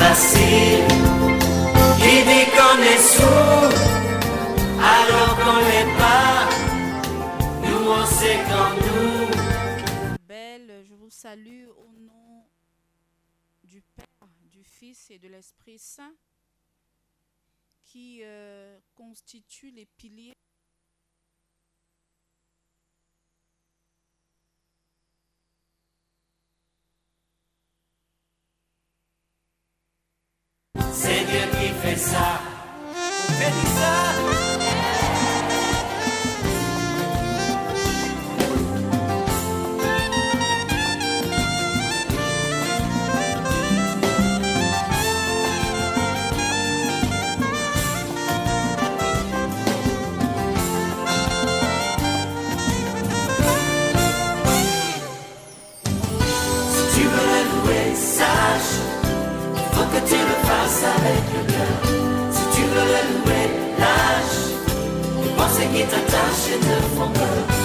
facile. Qui dit qu'on est sourd alors qu'on l'est pas. Nous on sait comme nous. Belle, je vous salue au nom du Père, du Fils et de l'Esprit Saint qui euh, constituent les piliers C'est Dieu qui fait fasses avec le cœur. Si tu veux le louer, lâche les pensées qui t'attachent et te font peur.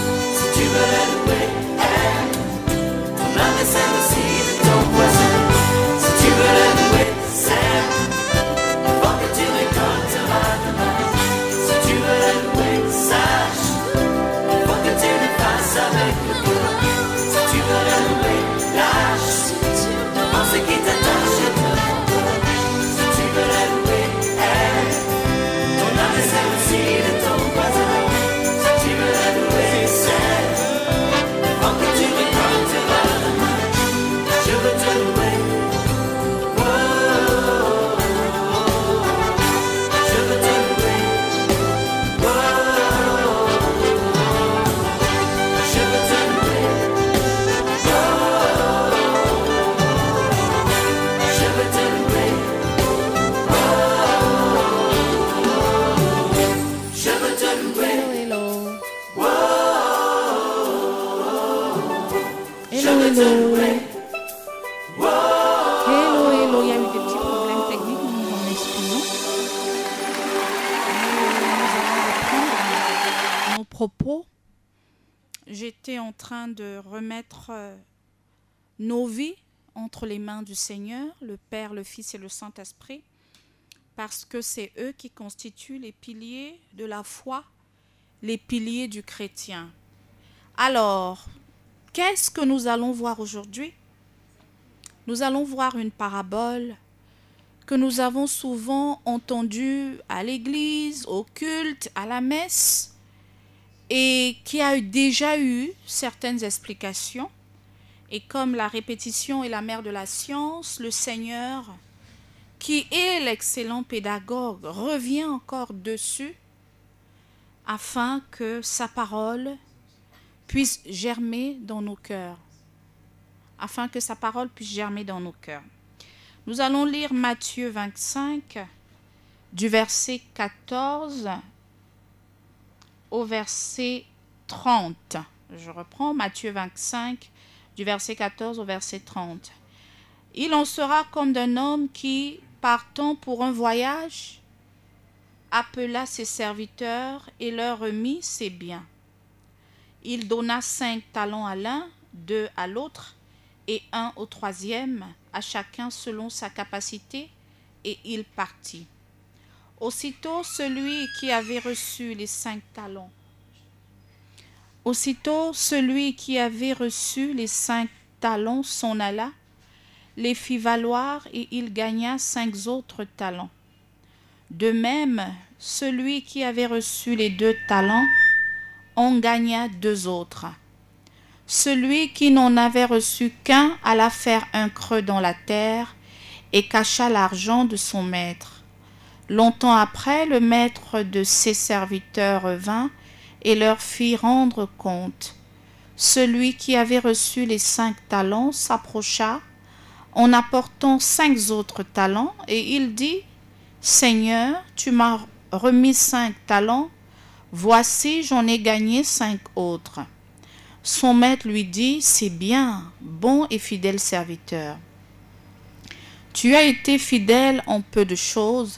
Propos. J'étais en train de remettre euh, nos vies entre les mains du Seigneur, le Père, le Fils et le Saint-Esprit, parce que c'est eux qui constituent les piliers de la foi, les piliers du chrétien. Alors, qu'est-ce que nous allons voir aujourd'hui? Nous allons voir une parabole que nous avons souvent entendue à l'église, au culte, à la messe, et qui a déjà eu certaines explications. Et comme la répétition est la mère de la science, le Seigneur, qui est l'excellent pédagogue, revient encore dessus afin que sa parole puisse germer dans nos cœurs. Afin que sa parole puisse germer dans nos cœurs. Nous allons lire Matthieu 25, du verset 14 au verset 30. Je reprends Matthieu 25, du verset 14 au verset 30. Il en sera comme d'un homme qui, partant pour un voyage, appela ses serviteurs et leur remit ses biens. Il donna cinq talents à l'un, deux à l'autre, et un au troisième, à chacun selon sa capacité, et il partit. Aussitôt celui qui avait reçu les cinq talents, aussitôt celui qui avait reçu les cinq talents s'en alla, les fit valoir, et il gagna cinq autres talents. De même, celui qui avait reçu les deux talents en gagna deux autres. Celui qui n'en avait reçu qu'un alla faire un creux dans la terre et cacha l'argent de son maître. Longtemps après, le maître de ses serviteurs vint et leur fit rendre compte. Celui qui avait reçu les cinq talents s'approcha en apportant cinq autres talents et il dit, Seigneur, tu m'as remis cinq talents, voici j'en ai gagné cinq autres. Son maître lui dit, C'est bien, bon et fidèle serviteur. Tu as été fidèle en peu de choses,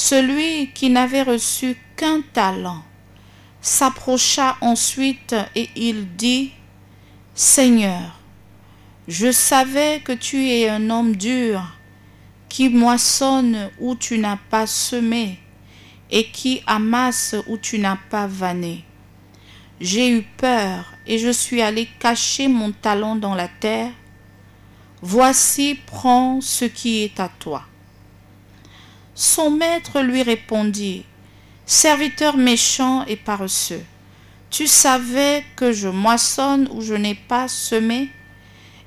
Celui qui n'avait reçu qu'un talent s'approcha ensuite et il dit, Seigneur, je savais que tu es un homme dur, qui moissonne où tu n'as pas semé, et qui amasse où tu n'as pas vanné. J'ai eu peur et je suis allé cacher mon talent dans la terre. Voici, prends ce qui est à toi. Son maître lui répondit, Serviteur méchant et paresseux, tu savais que je moissonne où je n'ai pas semé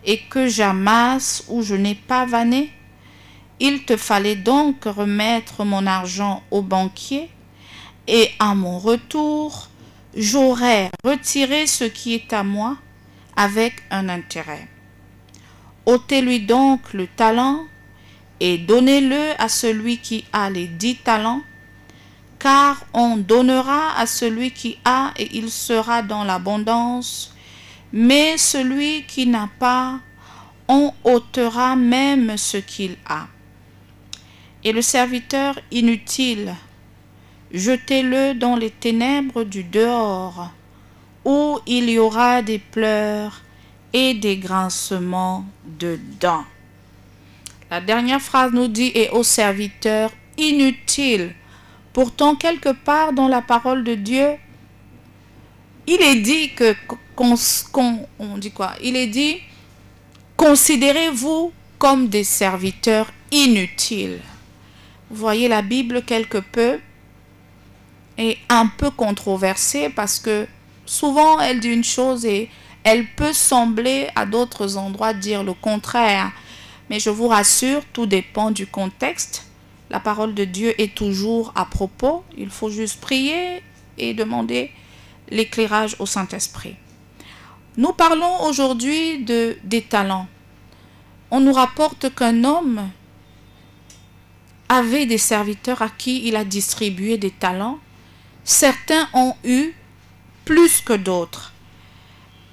et que j'amasse où je n'ai pas vanné il te fallait donc remettre mon argent au banquier, et à mon retour, j'aurais retiré ce qui est à moi avec un intérêt. ôtez-lui donc le talent et donnez-le à celui qui a les dix talents, car on donnera à celui qui a et il sera dans l'abondance, mais celui qui n'a pas, on ôtera même ce qu'il a et le serviteur inutile, jetez-le dans les ténèbres du dehors, où il y aura des pleurs et des grincements de dents. La dernière phrase nous dit et au serviteur inutile. Pourtant, quelque part dans la parole de Dieu, il est dit que, on dit quoi? Il est dit, considérez-vous comme des serviteurs inutiles voyez la Bible quelque peu est un peu controversée parce que souvent elle dit une chose et elle peut sembler à d'autres endroits dire le contraire. Mais je vous rassure, tout dépend du contexte. La parole de Dieu est toujours à propos. Il faut juste prier et demander l'éclairage au Saint-Esprit. Nous parlons aujourd'hui de, des talents. On nous rapporte qu'un homme avait des serviteurs à qui il a distribué des talents. Certains ont eu plus que d'autres.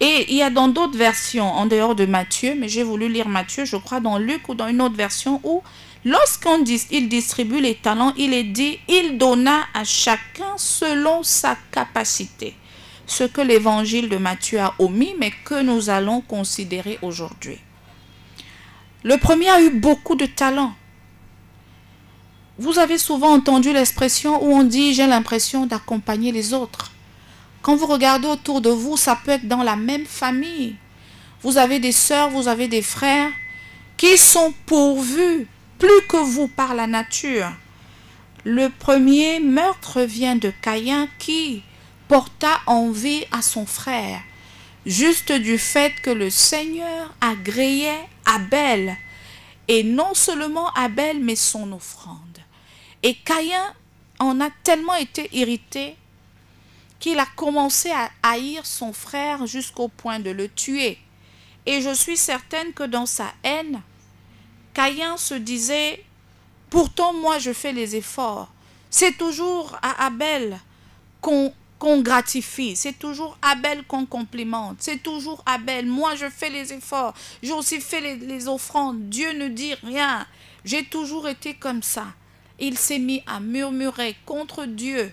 Et il y a dans d'autres versions, en dehors de Matthieu, mais j'ai voulu lire Matthieu, je crois, dans Luc ou dans une autre version, où lorsqu'on dit, il distribue les talents, il est dit, il donna à chacun selon sa capacité. Ce que l'évangile de Matthieu a omis, mais que nous allons considérer aujourd'hui. Le premier a eu beaucoup de talents. Vous avez souvent entendu l'expression où on dit j'ai l'impression d'accompagner les autres. Quand vous regardez autour de vous, ça peut être dans la même famille. Vous avez des sœurs, vous avez des frères qui sont pourvus plus que vous par la nature. Le premier meurtre vient de Caïn qui porta envie à son frère, juste du fait que le Seigneur agréait Abel, et non seulement Abel, mais son offrande. Et Caïn en a tellement été irrité qu'il a commencé à haïr son frère jusqu'au point de le tuer. Et je suis certaine que dans sa haine, Caïn se disait, pourtant moi je fais les efforts. C'est toujours à Abel qu'on gratifie, c'est toujours Abel qu'on complimente, c'est toujours Abel. Moi je fais les efforts, j'ai aussi fait les, les offrandes, Dieu ne dit rien. J'ai toujours été comme ça il s'est mis à murmurer contre Dieu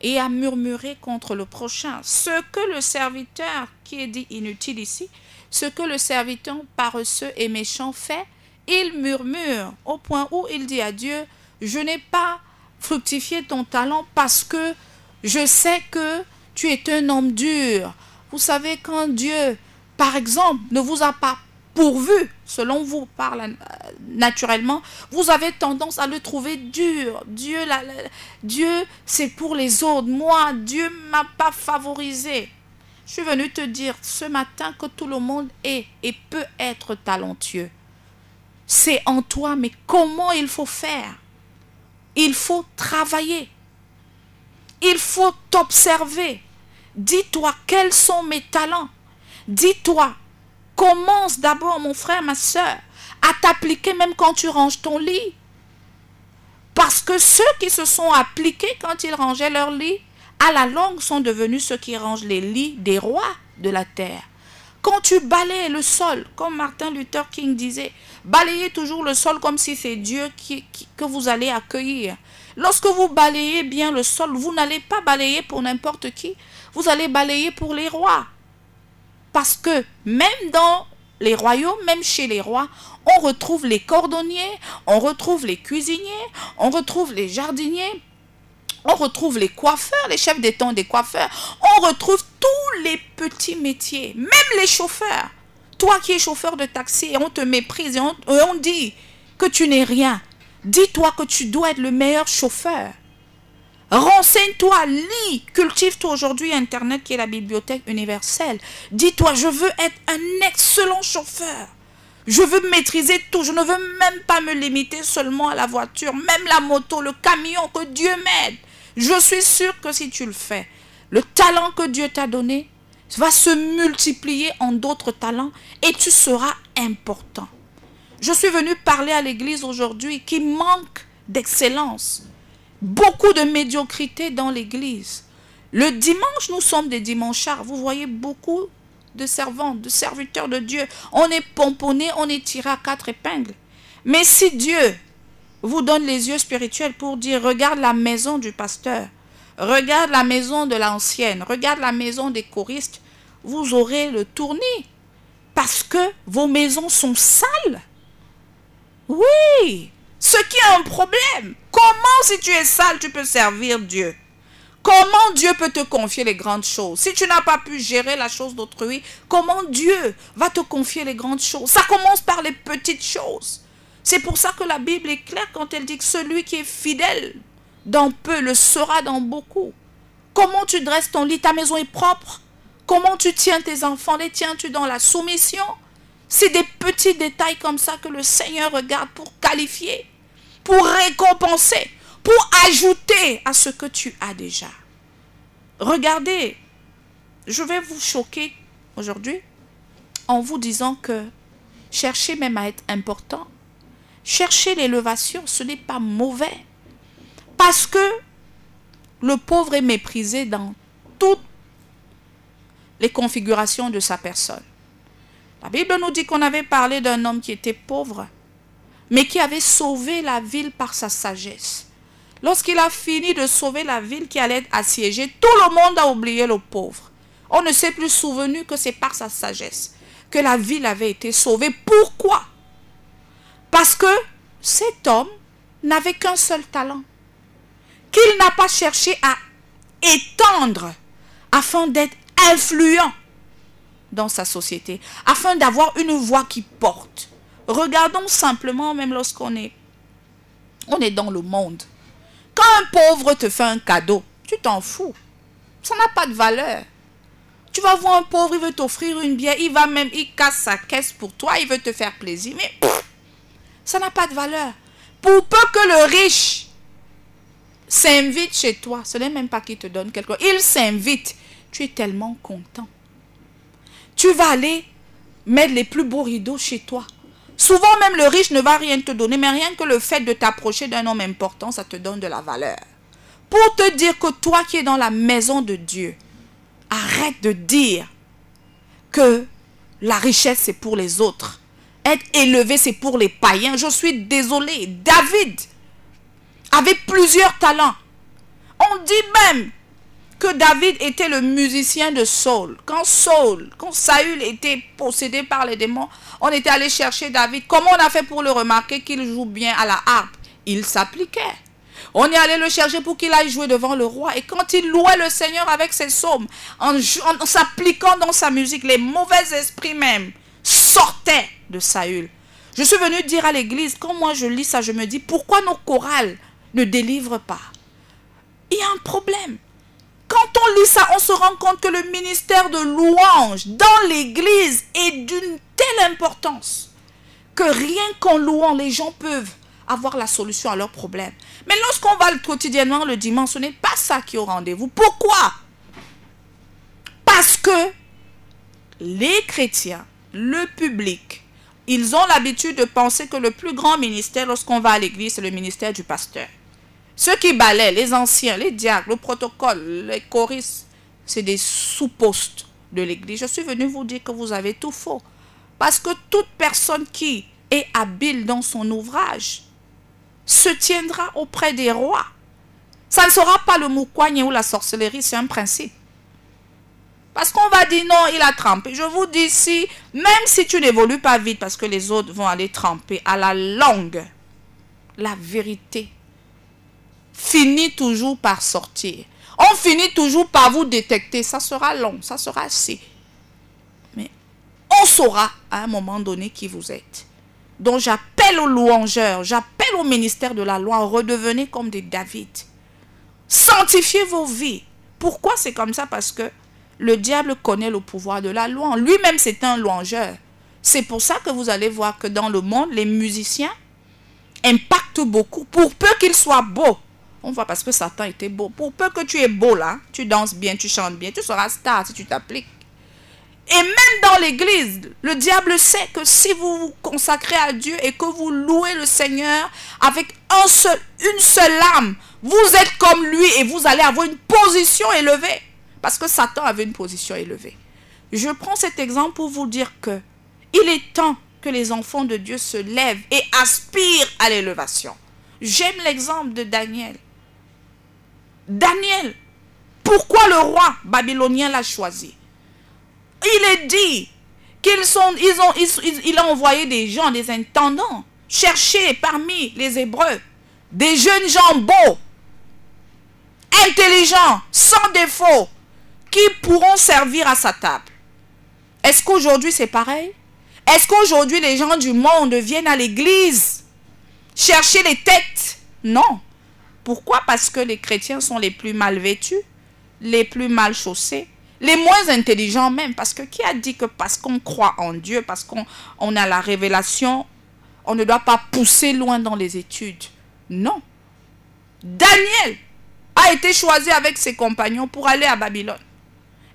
et à murmurer contre le prochain. Ce que le serviteur, qui est dit inutile ici, ce que le serviteur paresseux et méchant fait, il murmure au point où il dit à Dieu, je n'ai pas fructifié ton talent parce que je sais que tu es un homme dur. Vous savez, quand Dieu, par exemple, ne vous a pas pourvu, selon vous, parle euh, naturellement, vous avez tendance à le trouver dur. Dieu, Dieu, c'est pour les autres. Moi, Dieu m'a pas favorisé. Je suis venu te dire ce matin que tout le monde est et peut être talentueux. C'est en toi, mais comment il faut faire? Il faut travailler. Il faut t'observer. Dis-toi quels sont mes talents. Dis-toi Commence d'abord, mon frère, ma soeur, t'appliquer même quand tu ranges ton lit. Parce que ceux qui se sont appliqués quand ils rangeaient leur lit, à la longue sont devenus ceux qui rangent les lits des rois de la terre. Quand tu balayes le sol, comme Martin Luther King disait, balayez toujours le sol comme si c'est Dieu qui, que vous allez accueillir. Lorsque vous balayez bien le sol, vous n'allez pas balayer pour n'importe qui, vous allez balayer pour les rois. Parce que même dans les royaumes, même chez les rois, on retrouve les cordonniers, on retrouve les cuisiniers, on retrouve les jardiniers, on retrouve les coiffeurs, les chefs temps des coiffeurs, on retrouve tous les petits métiers, même les chauffeurs. Toi qui es chauffeur de taxi on te méprise et on dit que tu n'es rien, dis-toi que tu dois être le meilleur chauffeur. Renseigne-toi, lis, cultive-toi aujourd'hui Internet qui est la bibliothèque universelle. Dis-toi, je veux être un excellent chauffeur. Je veux maîtriser tout. Je ne veux même pas me limiter seulement à la voiture, même la moto, le camion, que Dieu m'aide. Je suis sûr que si tu le fais, le talent que Dieu t'a donné va se multiplier en d'autres talents et tu seras important. Je suis venu parler à l'église aujourd'hui qui manque d'excellence beaucoup de médiocrité dans l'église. Le dimanche, nous sommes des dimanchards. Vous voyez beaucoup de servants, de serviteurs de Dieu. On est pomponné, on est tiré à quatre épingles. Mais si Dieu vous donne les yeux spirituels pour dire, regarde la maison du pasteur, regarde la maison de l'ancienne, regarde la maison des choristes, vous aurez le tournis. Parce que vos maisons sont sales. Oui, ce qui est un problème. Comment si tu es sale, tu peux servir Dieu? Comment Dieu peut te confier les grandes choses? Si tu n'as pas pu gérer la chose d'autrui, comment Dieu va te confier les grandes choses? Ça commence par les petites choses. C'est pour ça que la Bible est claire quand elle dit que celui qui est fidèle dans peu le sera dans beaucoup. Comment tu dresses ton lit, ta maison est propre. Comment tu tiens tes enfants, les tiens-tu dans la soumission? C'est des petits détails comme ça que le Seigneur regarde pour qualifier pour récompenser, pour ajouter à ce que tu as déjà. Regardez, je vais vous choquer aujourd'hui en vous disant que chercher même à être important, chercher l'élévation, ce n'est pas mauvais. Parce que le pauvre est méprisé dans toutes les configurations de sa personne. La Bible nous dit qu'on avait parlé d'un homme qui était pauvre mais qui avait sauvé la ville par sa sagesse. Lorsqu'il a fini de sauver la ville qui allait être assiégée, tout le monde a oublié le pauvre. On ne s'est plus souvenu que c'est par sa sagesse que la ville avait été sauvée. Pourquoi? Parce que cet homme n'avait qu'un seul talent, qu'il n'a pas cherché à étendre afin d'être influent dans sa société, afin d'avoir une voix qui porte. Regardons simplement, même lorsqu'on est, on est dans le monde. Quand un pauvre te fait un cadeau, tu t'en fous. Ça n'a pas de valeur. Tu vas voir un pauvre, il veut t'offrir une bière, il va même, il casse sa caisse pour toi, il veut te faire plaisir. Mais ça n'a pas de valeur. Pour peu que le riche s'invite chez toi, ce n'est même pas qu'il te donne quelque chose, il s'invite. Tu es tellement content. Tu vas aller mettre les plus beaux rideaux chez toi. Souvent même le riche ne va rien te donner, mais rien que le fait de t'approcher d'un homme important, ça te donne de la valeur. Pour te dire que toi qui es dans la maison de Dieu, arrête de dire que la richesse c'est pour les autres. Être élevé c'est pour les païens. Je suis désolé. David avait plusieurs talents. On dit même que David était le musicien de Saul. Quand Saul, quand Saül était possédé par les démons, on était allé chercher David. Comment on a fait pour le remarquer qu'il joue bien à la harpe? Il s'appliquait. On est allé le chercher pour qu'il aille jouer devant le roi. Et quand il louait le Seigneur avec ses psaumes, en, en s'appliquant dans sa musique, les mauvais esprits même sortaient de Saül. Je suis venu dire à l'église, quand moi je lis ça, je me dis, pourquoi nos chorales ne délivrent pas? Il y a un problème. Quand on lit ça, on se rend compte que le ministère de louange dans l'église est d'une telle importance que rien qu'en louant, les gens peuvent avoir la solution à leurs problèmes. Mais lorsqu'on va quotidiennement le dimanche, ce n'est pas ça qui est au rendez-vous. Pourquoi? Parce que les chrétiens, le public, ils ont l'habitude de penser que le plus grand ministère lorsqu'on va à l'église, c'est le ministère du pasteur. Ceux qui balaient, les anciens, les diacres, le protocole, les choristes, c'est des sous-postes de l'église. Je suis venu vous dire que vous avez tout faux. Parce que toute personne qui est habile dans son ouvrage se tiendra auprès des rois. Ça ne sera pas le moukouagne ou la sorcellerie, c'est un principe. Parce qu'on va dire non, il a trempé. Je vous dis si, même si tu n'évolues pas vite parce que les autres vont aller tremper à la longue, la vérité finit toujours par sortir. On finit toujours par vous détecter. Ça sera long, ça sera assez. Mais on saura à un moment donné qui vous êtes. Donc j'appelle aux louangeurs, j'appelle au ministère de la loi, redevenez comme des David. Sanctifiez vos vies. Pourquoi c'est comme ça? Parce que le diable connaît le pouvoir de la loi. Lui-même, c'est un louangeur. C'est pour ça que vous allez voir que dans le monde, les musiciens impactent beaucoup. Pour peu qu'ils soient beaux. On voit parce que Satan était beau. Pour peu que tu es beau là, tu danses bien, tu chantes bien, tu seras star si tu t'appliques. Et même dans l'église, le diable sait que si vous vous consacrez à Dieu et que vous louez le Seigneur avec un seul, une seule âme, vous êtes comme lui et vous allez avoir une position élevée. Parce que Satan avait une position élevée. Je prends cet exemple pour vous dire que il est temps que les enfants de Dieu se lèvent et aspirent à l'élévation. J'aime l'exemple de Daniel. Daniel, pourquoi le roi babylonien l'a choisi? Il est dit qu'ils sont, ils ont, il a envoyé des gens, des intendants, chercher parmi les Hébreux des jeunes gens beaux, intelligents, sans défaut, qui pourront servir à sa table. Est-ce qu'aujourd'hui c'est pareil? Est-ce qu'aujourd'hui les gens du monde viennent à l'église chercher les têtes? Non. Pourquoi? Parce que les chrétiens sont les plus mal vêtus, les plus mal chaussés, les moins intelligents même. Parce que qui a dit que parce qu'on croit en Dieu, parce qu'on on a la révélation, on ne doit pas pousser loin dans les études? Non. Daniel a été choisi avec ses compagnons pour aller à Babylone.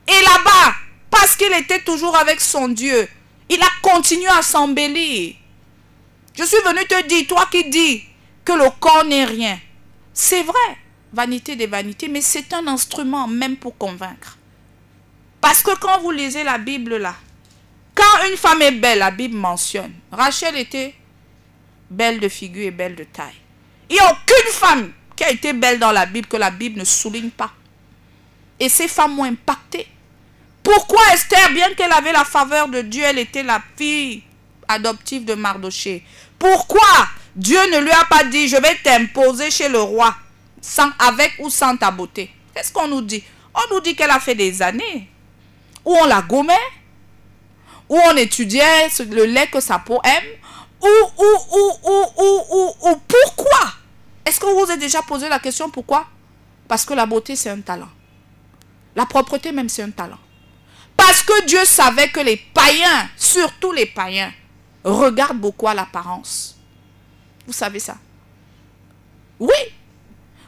Et là-bas, parce qu'il était toujours avec son Dieu, il a continué à s'embellir. Je suis venu te dire, toi qui dis que le corps n'est rien, c'est vrai, vanité des vanités, mais c'est un instrument même pour convaincre. Parce que quand vous lisez la Bible là, quand une femme est belle, la Bible mentionne, Rachel était belle de figure et belle de taille. Il n'y a aucune femme qui a été belle dans la Bible que la Bible ne souligne pas. Et ces femmes ont impacté. Pourquoi Esther, bien qu'elle avait la faveur de Dieu, elle était la fille adoptive de Mardoché? Pourquoi Dieu ne lui a pas dit, je vais t'imposer chez le roi, sans, avec ou sans ta beauté Qu'est-ce qu'on nous dit? On nous dit qu'elle a fait des années où on la gommait, où on étudiait le lait que sa peau aime, ou, ou, ou, ou, ou, ou, ou pourquoi? Est-ce que vous vous êtes déjà posé la question pourquoi? Parce que la beauté, c'est un talent. La propreté même, c'est un talent. Parce que Dieu savait que les païens, surtout les païens, regardent beaucoup l'apparence. Vous savez ça Oui.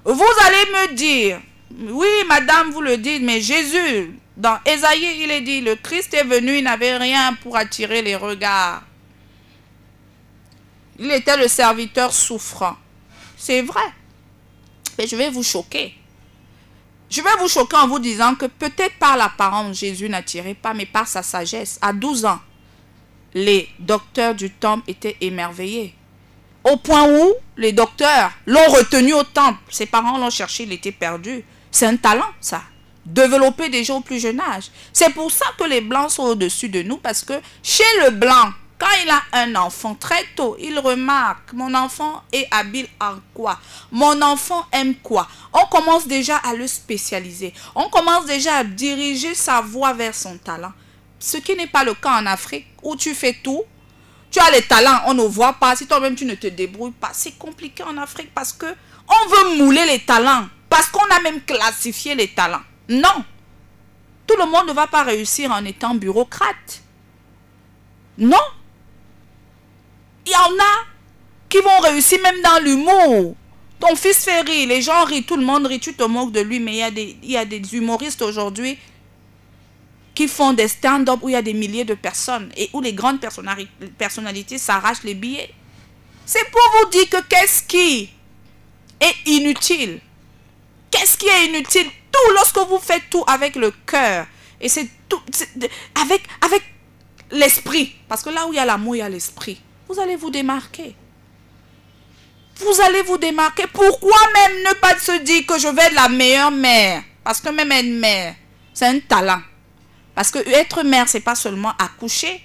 Vous allez me dire, oui, madame, vous le dites, mais Jésus, dans Ésaïe, il est dit, le Christ est venu, il n'avait rien pour attirer les regards. Il était le serviteur souffrant. C'est vrai. Mais je vais vous choquer. Je vais vous choquer en vous disant que peut-être par l'apparence, Jésus n'attirait pas, mais par sa sagesse. À 12 ans, les docteurs du temple étaient émerveillés. Au point où les docteurs l'ont retenu au temple. Ses parents l'ont cherché, il était perdu. C'est un talent, ça. Développer déjà au plus jeune âge. C'est pour ça que les blancs sont au-dessus de nous, parce que chez le blanc, quand il a un enfant, très tôt, il remarque, mon enfant est habile en quoi? Mon enfant aime quoi On commence déjà à le spécialiser. On commence déjà à diriger sa voie vers son talent. Ce qui n'est pas le cas en Afrique, où tu fais tout. Tu as les talents, on ne voit pas. Si toi-même tu ne te débrouilles pas, c'est compliqué en Afrique parce que on veut mouler les talents. Parce qu'on a même classifié les talents. Non. Tout le monde ne va pas réussir en étant bureaucrate. Non. Il y en a qui vont réussir même dans l'humour. Ton fils fait rire, les gens rient, tout le monde rit, tu te moques de lui, mais il y a des, il y a des humoristes aujourd'hui qui font des stand-up où il y a des milliers de personnes et où les grandes personnalités s'arrachent les billets. C'est pour vous dire que qu'est-ce qui est inutile? Qu'est-ce qui est inutile? Tout, lorsque vous faites tout avec le cœur, et c'est tout, avec, avec l'esprit, parce que là où il y a l'amour, il y a l'esprit, vous allez vous démarquer. Vous allez vous démarquer. Pourquoi même ne pas se dire que je vais être la meilleure mère? Parce que même être mère, c'est un talent. Parce que être mère, c'est pas seulement accoucher.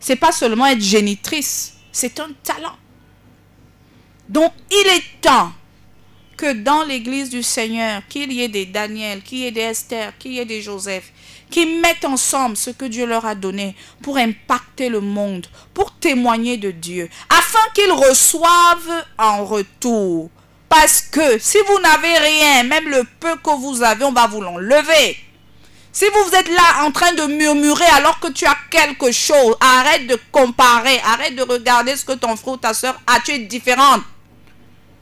C'est pas seulement être génitrice. C'est un talent. Donc, il est temps que dans l'église du Seigneur, qu'il y ait des Daniel, qu'il y ait des Esther, qu'il y ait des Joseph, qui mettent ensemble ce que Dieu leur a donné pour impacter le monde, pour témoigner de Dieu, afin qu'ils reçoivent en retour. Parce que si vous n'avez rien, même le peu que vous avez, on va vous l'enlever. Si vous êtes là en train de murmurer alors que tu as quelque chose, arrête de comparer, arrête de regarder ce que ton frère ou ta soeur a, tu es différente.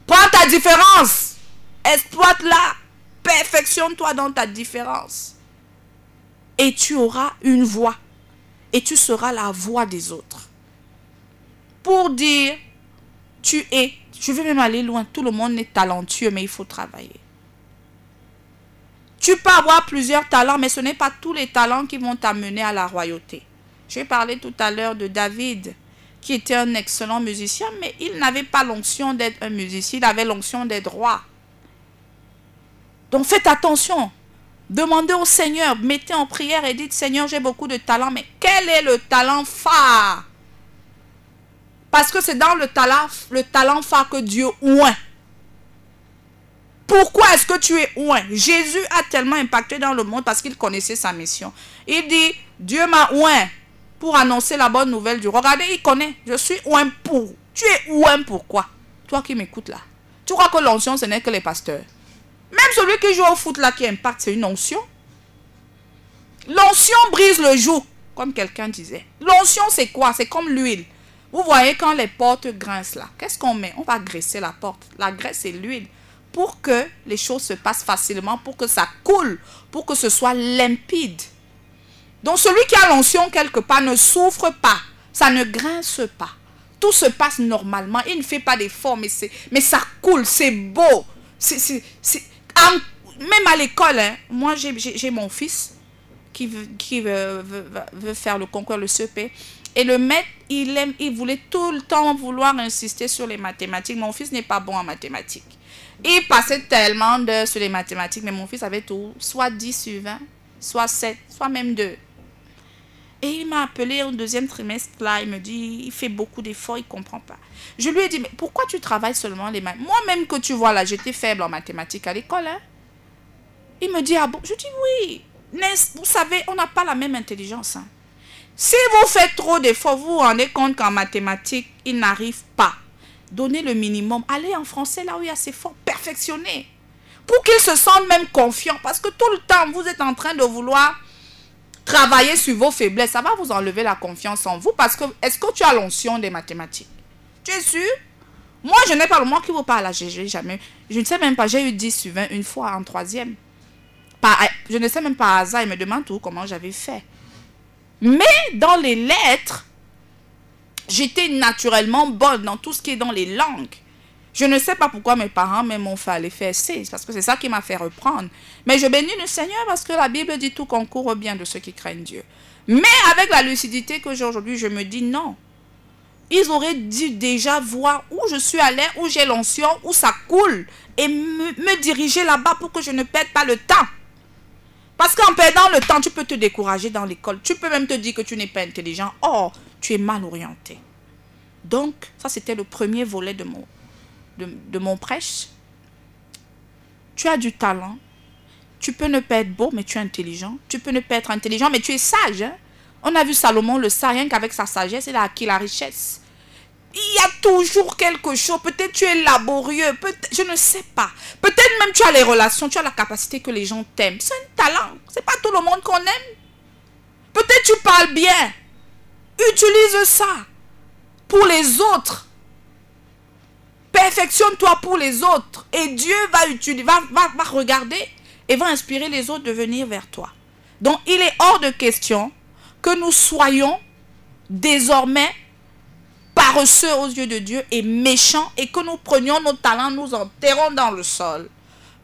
Prends ta différence. Exploite-la. Perfectionne-toi dans ta différence. Et tu auras une voix. Et tu seras la voix des autres. Pour dire, tu es, je vais même aller loin, tout le monde est talentueux, mais il faut travailler. Tu peux avoir plusieurs talents, mais ce n'est pas tous les talents qui vont t'amener à la royauté. J'ai parlé tout à l'heure de David qui était un excellent musicien, mais il n'avait pas l'onction d'être un musicien, il avait l'onction d'être roi. Donc faites attention. Demandez au Seigneur, mettez en prière et dites, Seigneur, j'ai beaucoup de talent, mais quel est le talent phare? Parce que c'est dans le talent, le talent phare que Dieu oint. Pourquoi est-ce que tu es oint? Jésus a tellement impacté dans le monde parce qu'il connaissait sa mission. Il dit, Dieu m'a oint pour annoncer la bonne nouvelle du roi. Regardez, il connaît. Je suis ouin pour. Tu es ouin pourquoi Toi qui m'écoutes là. Tu crois que l'onction, ce n'est que les pasteurs? Même celui qui joue au foot là, qui impacte, c'est une onction. L'onction brise le joug, comme quelqu'un disait. L'onction, c'est quoi? C'est comme l'huile. Vous voyez quand les portes grincent là, qu'est-ce qu'on met? On va graisser la porte. La graisse, c'est l'huile. Pour que les choses se passent facilement, pour que ça coule, pour que ce soit limpide. Donc celui qui a l'onction quelque part ne souffre pas. Ça ne grince pas. Tout se passe normalement. Il ne fait pas d'efforts, mais, mais ça coule, c'est beau. C'est, même à l'école, hein, moi j'ai mon fils qui, veut, qui veut, faire le concours, le CP. Et le maître, il, aime, il voulait tout le temps vouloir insister sur les mathématiques. Mon fils n'est pas bon en mathématiques. Il passait tellement d'heures sur les mathématiques, mais mon fils avait tout, soit 10 sur 20, soit 7, soit même 2. Et il m'a appelé au deuxième trimestre, là, il me dit, il fait beaucoup d'efforts, il ne comprend pas. Je lui ai dit, mais pourquoi tu travailles seulement les maths? Moi-même que tu vois là, j'étais faible en mathématiques à l'école. Hein? Il me dit, ah bon? Je dis, oui. Vous savez, on n'a pas la même intelligence. Hein. Si vous faites trop d'efforts, vous vous rendez compte qu'en mathématiques, il n'arrive pas. Donnez le minimum. Allez en français là où il y a ses forts, perfectionnez. Pour qu'il se sente même confiant. Parce que tout le temps, vous êtes en train de vouloir travailler sur vos faiblesses, ça va vous enlever la confiance en vous parce que est-ce que tu as l'onction des mathématiques? Tu es sûr? Moi, je n'ai pas le moi qui vous parle, j'ai jamais. Je ne sais même pas, j'ai eu 10 sur 20 une fois en troisième. Je ne sais même pas hasard, il me demande tout comment j'avais fait. Mais dans les lettres, j'étais naturellement bonne dans tout ce qui est dans les langues. Je ne sais pas pourquoi mes parents m'ont fait aller faire 6, parce que c'est ça qui m'a fait reprendre. Mais je bénis le Seigneur parce que la Bible dit tout concourt bien de ceux qui craignent Dieu. Mais avec la lucidité que j'ai aujourd'hui, je me dis non. Ils auraient dû déjà voir où je suis allé, où j'ai l'onction, où ça coule, et me, me diriger là-bas pour que je ne perde pas le temps. Parce qu'en perdant le temps, tu peux te décourager dans l'école. Tu peux même te dire que tu n'es pas intelligent. Or, tu es mal orienté. Donc, ça, c'était le premier volet de mon, de, mon prêche, tu as du talent. Tu peux ne pas être beau, mais tu es intelligent. Tu peux ne pas être intelligent, mais tu es sage. Hein. On a vu Salomon le sage, rien qu'avec sa sagesse, il a acquis la richesse. Il y a toujours quelque chose. Peut-être tu es laborieux, je ne sais pas. Peut-être même tu as les relations, tu as la capacité que les gens t'aiment. C'est un talent. C'est pas tout le monde qu'on aime. Peut-être tu parles bien. Utilise ça pour les autres. Perfectionne-toi pour les autres. Et Dieu va, utiliser, regarder et va inspirer les autres de venir vers toi. Donc il est hors de question que nous soyons désormais paresseux aux yeux de Dieu et méchants et que nous prenions nos talents, nous enterrons dans le sol.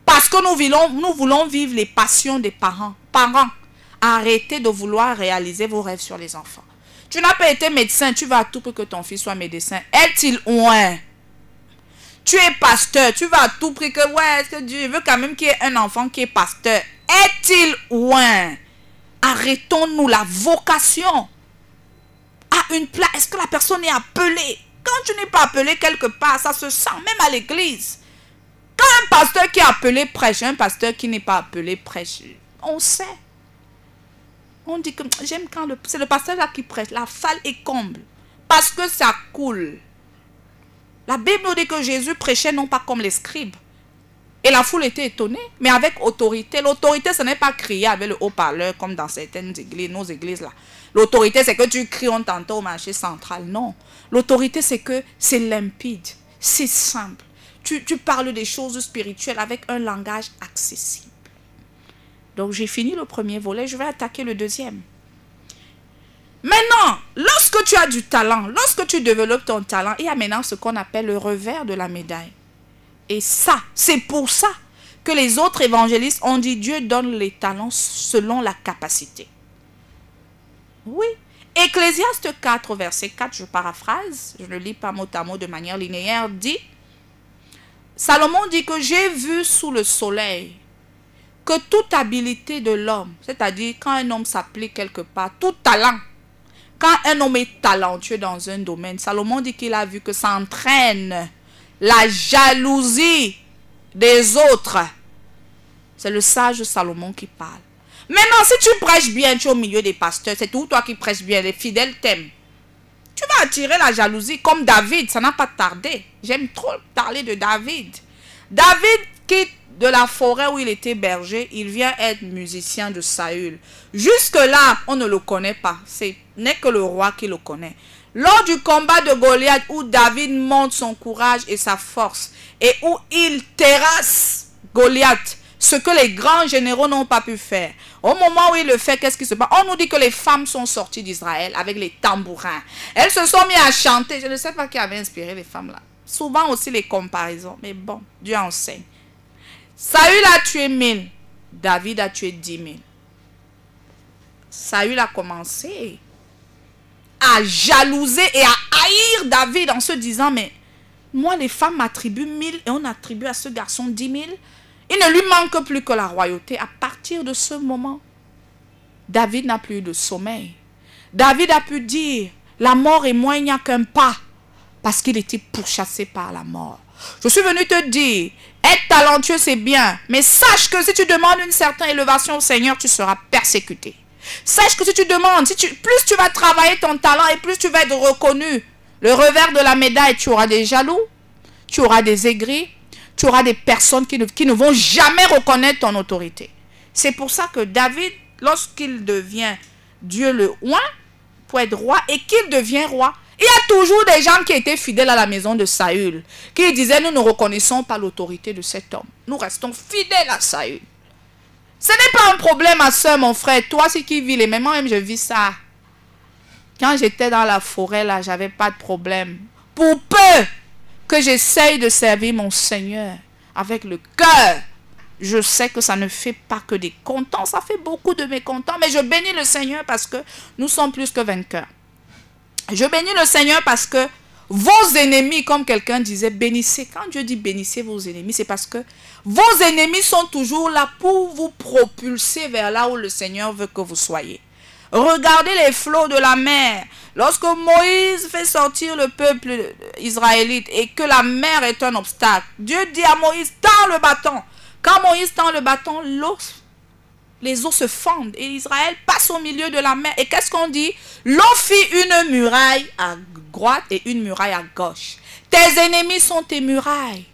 Parce que nous voulons vivre les passions des parents. Parents, arrêtez de vouloir réaliser vos rêves sur les enfants. Tu n'as pas été médecin, tu vas à tout pour que ton fils soit médecin. Est-il loin Tu es pasteur, tu vas à tout prix que, ouais, est-ce que Dieu veut quand même qu'il y ait un enfant qui est pasteur? Est-il loin Arrêtons-nous la vocation à une place. Est-ce que la personne est appelée? Quand tu n'es pas appelé quelque part, ça se sent, même à l'église. Quand un pasteur qui est appelé prêche, un pasteur qui n'est pas appelé prêche, on sait. On dit que j'aime quand c'est le pasteur là qui prêche. La salle est comble. Parce que ça coule. La Bible dit que Jésus prêchait non pas comme les scribes. Et la foule était étonnée, mais avec autorité. L'autorité, ce n'est pas crier avec le haut-parleur comme dans certaines églises, nos églises là. L'autorité, c'est que tu cries, on t'entend au marché central. Non. L'autorité, c'est que c'est limpide, c'est simple. Tu parles des choses spirituelles avec un langage accessible. Donc j'ai fini le premier volet, je vais attaquer le deuxième. Maintenant, lorsque tu as du talent, lorsque tu développes ton talent, il y a maintenant ce qu'on appelle le revers de la médaille. Et ça, c'est pour ça que les autres évangélistes ont dit Dieu donne les talents selon la capacité. Oui. Ecclésiaste 4, verset 4, je paraphrase, je ne lis pas mot à mot de manière linéaire, dit Salomon dit que j'ai vu sous le soleil que toute habilité de l'homme, c'est-à-dire quand un homme s'applique quelque part, tout talent, quand un homme est talentueux dans un domaine, Salomon dit qu'il a vu que ça entraîne la jalousie des autres. C'est le sage Salomon qui parle. Maintenant, si tu prêches bien, tu es au milieu des pasteurs, c'est tout toi qui prêches bien, les fidèles t'aiment. Tu vas attirer la jalousie comme David, ça n'a pas tardé. J'aime trop parler de David. David quitte de la forêt où il était berger, il vient être musicien de Saül. Jusque-là, on ne le connaît pas. Ce n'est que le roi qui le connaît. Lors du combat de Goliath, où David montre son courage et sa force, et où il terrasse Goliath, ce que les grands généraux n'ont pas pu faire. Au moment où il le fait, qu'est-ce qui se passe? On nous dit que les femmes sont sorties d'Israël avec les tambourins. Elles se sont mises à chanter. Je ne sais pas qui avait inspiré les femmes là. Souvent aussi les comparaisons. Mais bon, Dieu enseigne. Saül a tué mille. David a tué dix mille. Saül a commencé à jalouser et à haïr David en se disant, mais moi les femmes m'attribuent mille et on attribue à ce garçon dix mille. Il ne lui manque plus que la royauté. À partir de ce moment, David n'a plus de sommeil. David a pu dire, la mort et moi, il n'y qu'un pas, parce qu'il était pourchassé par la mort. Je suis venu te dire, être talentueux, c'est bien. Mais sache que si tu demandes une certaine élévation au Seigneur, tu seras persécuté. Sache que si tu demandes, plus tu vas travailler ton talent et plus tu vas être reconnu, le revers de la médaille, tu auras des jaloux, tu auras des aigris, tu auras des personnes qui ne, vont jamais reconnaître ton autorité. C'est pour ça que David, lorsqu'il devient Dieu le roi, pour être roi, et qu'il devient roi, il y a toujours des gens qui étaient fidèles à la maison de Saül, qui disaient, nous ne reconnaissons pas l'autorité de cet homme. Nous restons fidèles à Saül. Ce n'est pas un problème à ça, mon frère. Toi, c'est qui vis les mêmes, moi-même, je vis ça. Quand j'étais dans la forêt, là, j'avais pas de problème. Pour peu que j'essaye de servir mon Seigneur avec le cœur, je sais que ça ne fait pas que des contents, ça fait beaucoup de mécontents, mais je bénis le Seigneur parce que nous sommes plus que vainqueurs. Je bénis le Seigneur parce que vos ennemis, comme quelqu'un disait, bénissez. Quand Dieu dit bénissez vos ennemis, c'est parce que vos ennemis sont toujours là pour vous propulser vers là où le Seigneur veut que vous soyez. Regardez les flots de la mer. Lorsque Moïse fait sortir le peuple israélite et que la mer est un obstacle, Dieu dit à Moïse, tends le bâton. Quand Moïse tend le bâton, l'eau les eaux se fondent et Israël passe au milieu de la mer. Et qu'est-ce qu'on dit? L'eau fit une muraille à droite et une muraille à gauche. Tes ennemis sont tes murailles.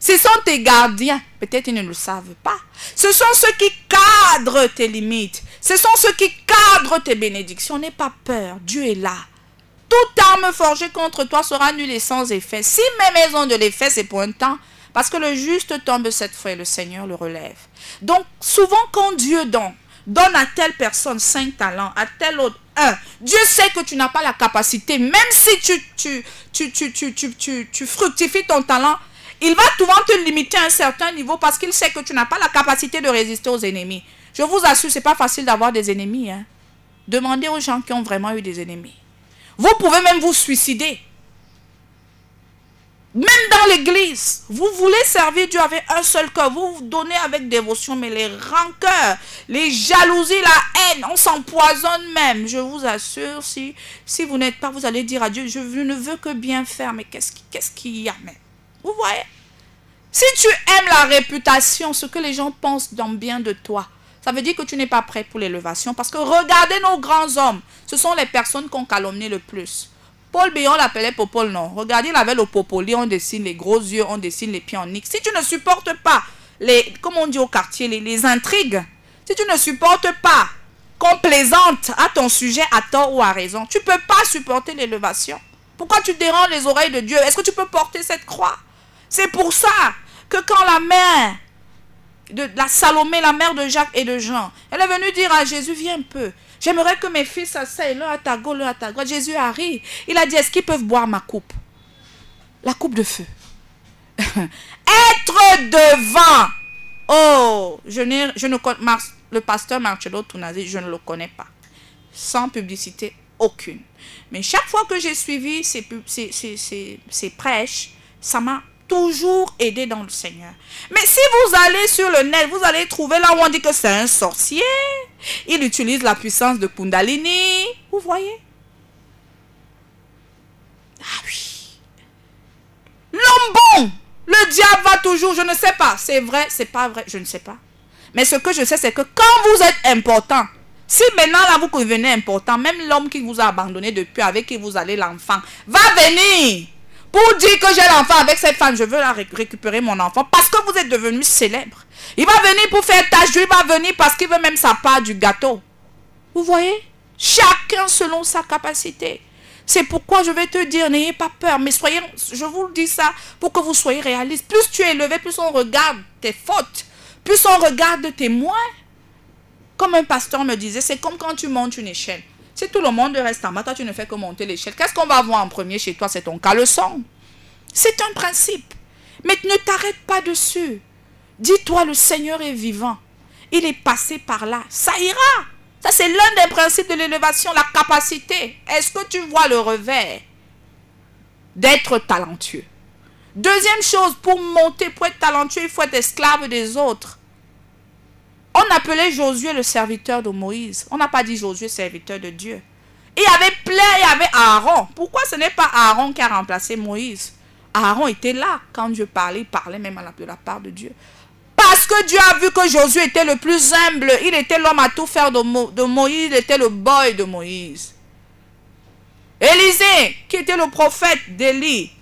Ce sont tes gardiens. Peut-être ils ne le savent pas. Ce sont ceux qui cadrent tes limites. Ce sont ceux qui cadrent tes bénédictions. N'aie pas peur. Dieu est là. Toute arme forgée contre toi sera nulle et sans effet. Si mes maisons de l'effet, c'est pour un temps. Parce que le juste tombe cette fois et le Seigneur le relève. Donc, souvent quand Dieu donne, donne à telle personne cinq talents, à telle autre un. Dieu sait que tu n'as pas la capacité, même si tu, tu, tu, tu, tu, tu, tu, tu fructifies ton talent, il va souvent te limiter à un certain niveau parce qu'il sait que tu n'as pas la capacité de résister aux ennemis. Je vous assure, c'est pas facile d'avoir des ennemis. Hein. Demandez aux gens qui ont vraiment eu des ennemis. Vous pouvez même vous suicider. Même dans l'église, vous voulez servir Dieu avec un seul cœur, vous vous donnez avec dévotion, mais les rancœurs, les jalousies, la haine, on s'empoisonne même. Je vous assure, si, si vous n'êtes pas, vous allez dire à Dieu, je ne veux que bien faire, mais qu'est-ce qu'il y a même Vous voyez? Si tu aimes la réputation, ce que les gens pensent dans bien de toi, ça veut dire que tu n'es pas prêt pour l'élévation. Parce que regardez nos grands hommes, ce sont les personnes qu'on calomnie le plus. Paul Béon l'appelait Popol, non. Regardez, il avait le popoli, on dessine les gros yeux, on dessine les pieds en X. Si tu ne supportes pas les, comme on dit au quartier, les, intrigues, si tu ne supportes pas qu'on plaisante à ton sujet à tort ou à raison, tu ne peux pas supporter l'élévation. Pourquoi tu déranges les oreilles de Dieu? Est-ce que tu peux porter cette croix? C'est pour ça que quand la mère de la Salomé, la mère de Jacques et de Jean, elle est venue dire à Jésus, viens un peu. J'aimerais que mes fils s'asseyent l'un à ta gauche, l'un à ta droite. Jésus arrive. Il a dit, est-ce qu'ils peuvent boire ma coupe? La coupe de feu. Être devant. Oh, je, ne connais le pasteur Marcello Tunazi, je ne le connais pas. Sans publicité aucune. Mais chaque fois que j'ai suivi ces prêches, ça m'a toujours aidé dans le Seigneur. Mais si vous allez sur le net, vous allez trouver là où on dit que c'est un sorcier. Il utilise la puissance de Kundalini. Vous voyez? Ah oui. L'homme bon. Le diable va toujours, je ne sais pas. C'est vrai, c'est pas vrai, je ne sais pas. Mais ce que je sais, c'est que quand vous êtes important, si maintenant là vous devenez important, même l'homme qui vous a abandonné depuis, avec qui vous allez l'enfant, va venir pour dire que j'ai l'enfant avec cette femme, je veux la récupérer mon enfant parce que vous êtes devenu célèbre. Il va venir pour faire tâche, il va venir parce qu'il veut même sa part du gâteau. Vous voyez? Chacun selon sa capacité. C'est pourquoi je vais te dire, n'ayez pas peur, mais soyez, je vous dis ça pour que vous soyez réaliste. Plus tu es élevé, plus on regarde tes fautes, plus on regarde tes moins. Comme un pasteur me disait, c'est comme quand tu montes une échelle. Si tout le monde reste en bas, toi tu ne fais que monter l'échelle. Qu'est-ce qu'on va voir en premier chez toi? C'est ton caleçon. C'est un principe. Mais ne t'arrête pas dessus. Dis-toi, le Seigneur est vivant. Il est passé par là. Ça ira. Ça, c'est l'un des principes de l'élévation, la capacité. Est-ce que tu vois le revers d'être talentueux? Deuxième chose, pour monter, pour être talentueux, il faut être esclave des autres. On appelait Josué le serviteur de Moïse. On n'a pas dit Josué serviteur de Dieu. il y avait plein, il y avait Aaron. Pourquoi ce n'est pas Aaron qui a remplacé Moïse? Aaron était là quand Dieu parlait, il parlait même de la part de Dieu. Parce que Dieu a vu que Josué était le plus humble. Il était l'homme à tout faire de, Moïse. Il était le boy de Moïse. Élisée, qui était le prophète d'Élie.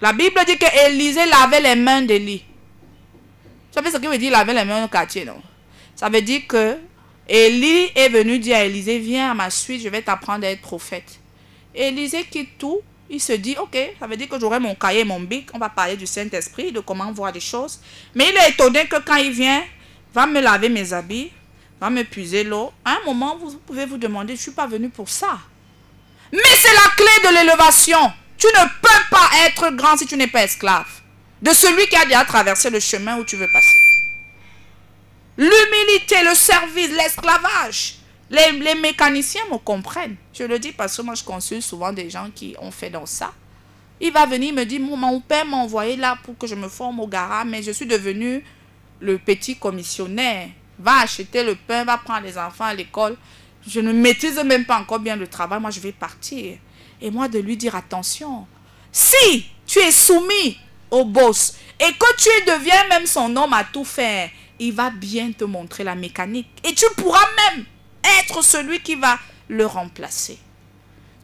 La Bible dit que Élisée lavait les mains d'Élie. Vous savez ce que veut dire laver les mains au quartier, non? Ça veut dire que Élie est venu dire à Élisée, viens à ma suite, je vais t'apprendre à être prophète. Élisée quitte tout, il se dit, ok, ça veut dire que j'aurai mon cahier, mon bic, on va parler du Saint-Esprit, de comment voir des choses. Mais il est étonné que quand il vient, va me laver mes habits, va me puiser l'eau. À un moment, vous pouvez vous demander, je ne suis pas venu pour ça. Mais c'est la clé de l'élévation. Tu ne peux pas être grand si tu n'es pas esclave de celui qui a déjà traversé le chemin où tu veux passer. L'humilité, le service, l'esclavage. Les, mécaniciens me comprennent. Je le dis parce que moi, je consulte souvent des gens qui ont fait dans ça. Il va venir me dire, mon père m'a envoyé là pour que je me forme au garage, mais je suis devenu le petit commissionnaire. Va acheter le pain, va prendre les enfants à l'école. Je ne maîtrise même pas encore bien le travail. Moi, je vais partir. Et moi, de lui dire, attention, si tu es soumis au boss et que tu deviens même son homme à tout faire, il va bien te montrer la mécanique. Et tu pourras même être celui qui va le remplacer.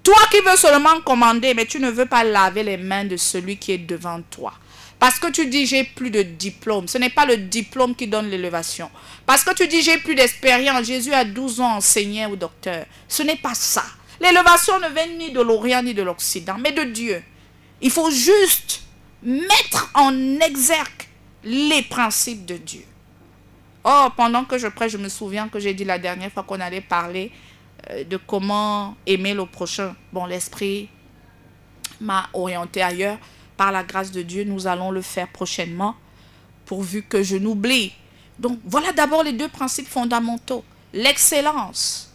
Toi qui veux seulement commander, mais tu ne veux pas laver les mains de celui qui est devant toi. Parce que tu dis j'ai plus de diplôme. Ce n'est pas le diplôme qui donne l'élévation. Parce que tu dis j'ai plus d'expérience. Jésus a 12 ans enseigné au docteur. Ce n'est pas ça. L'élévation ne vient ni de l'Orient ni de l'Occident, mais de Dieu. Il faut juste mettre en exergue les principes de Dieu. Oh, pendant que je prêche, je me souviens que j'ai dit la dernière fois qu'on allait parler euh, de comment aimer le prochain. Bon, l'esprit m'a orienté ailleurs. Par la grâce de Dieu, nous allons le faire prochainement, pourvu que je n'oublie. Donc, voilà d'abord les deux principes fondamentaux. L'excellence,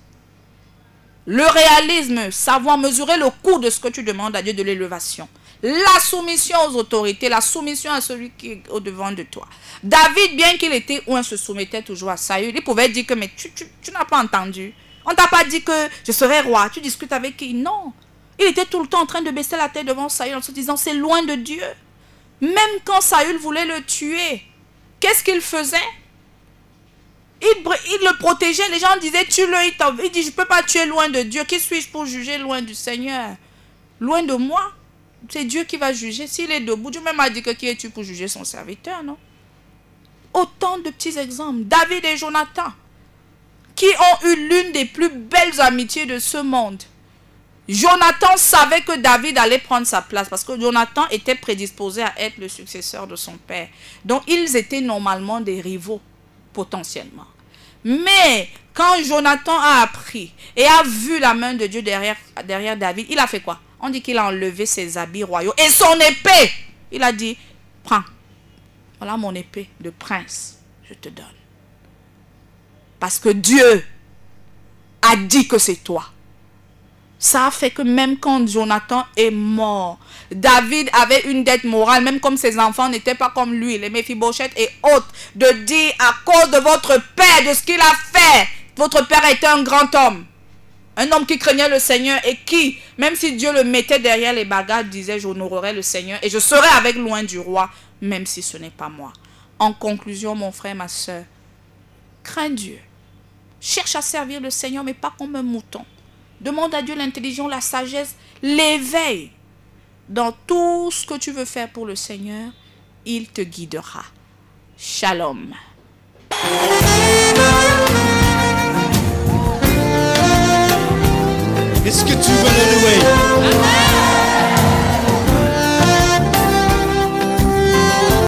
le réalisme, savoir mesurer le coût de ce que tu demandes à Dieu de l'élévation. La soumission aux autorités, la soumission à celui qui est au-devant de toi. David, bien qu'il était où on se soumettait toujours à Saül, il pouvait dire que mais tu, n'as pas entendu. On t'a pas dit que je serai roi. Tu discutes avec qui? Non. Il était tout le temps en train de baisser la tête devant Saül en se disant c'est loin de Dieu. Même quand Saül voulait le tuer, qu'est-ce qu'il faisait? Il, il, le protégeait. Les gens disaient tue-le. Il, il dit je ne peux pas tuer loin de Dieu. Qui suis-je pour juger loin du Seigneur? Loin de moi. C'est Dieu qui va juger. S'il est debout, Dieu même a dit que qui es-tu pour juger son serviteur, non? Autant de petits exemples. David et Jonathan, qui ont eu l'une des plus belles amitiés de ce monde. Jonathan savait que David allait prendre sa place parce que Jonathan était prédisposé à être le successeur de son père. Donc ils étaient normalement des rivaux potentiellement. Mais quand Jonathan a appris et a vu la main de Dieu derrière, derrière David, il a fait quoi? On dit qu'il a enlevé ses habits royaux et son épée. Il a dit, prends, voilà mon épée de prince, je te donne. Parce que Dieu a dit que c'est toi. Ça a fait que même quand Jonathan est mort, David avait une dette morale, même comme ses enfants n'étaient pas comme lui, les Méphibosheth et autres, de dire à cause de votre père, de ce qu'il a fait, votre père était un grand homme. Un homme qui craignait le Seigneur et qui, même si Dieu le mettait derrière les bagages, disait j'honorerai le Seigneur et je serai avec loin du roi, même si ce n'est pas moi. En conclusion, mon frère, ma soeur, crains Dieu. Cherche à servir le Seigneur, mais pas comme un mouton. Demande à Dieu l'intelligence, la sagesse, l'éveil. Dans tout ce que tu veux faire pour le Seigneur, il te guidera. Shalom. It's good to run anyway. Amen.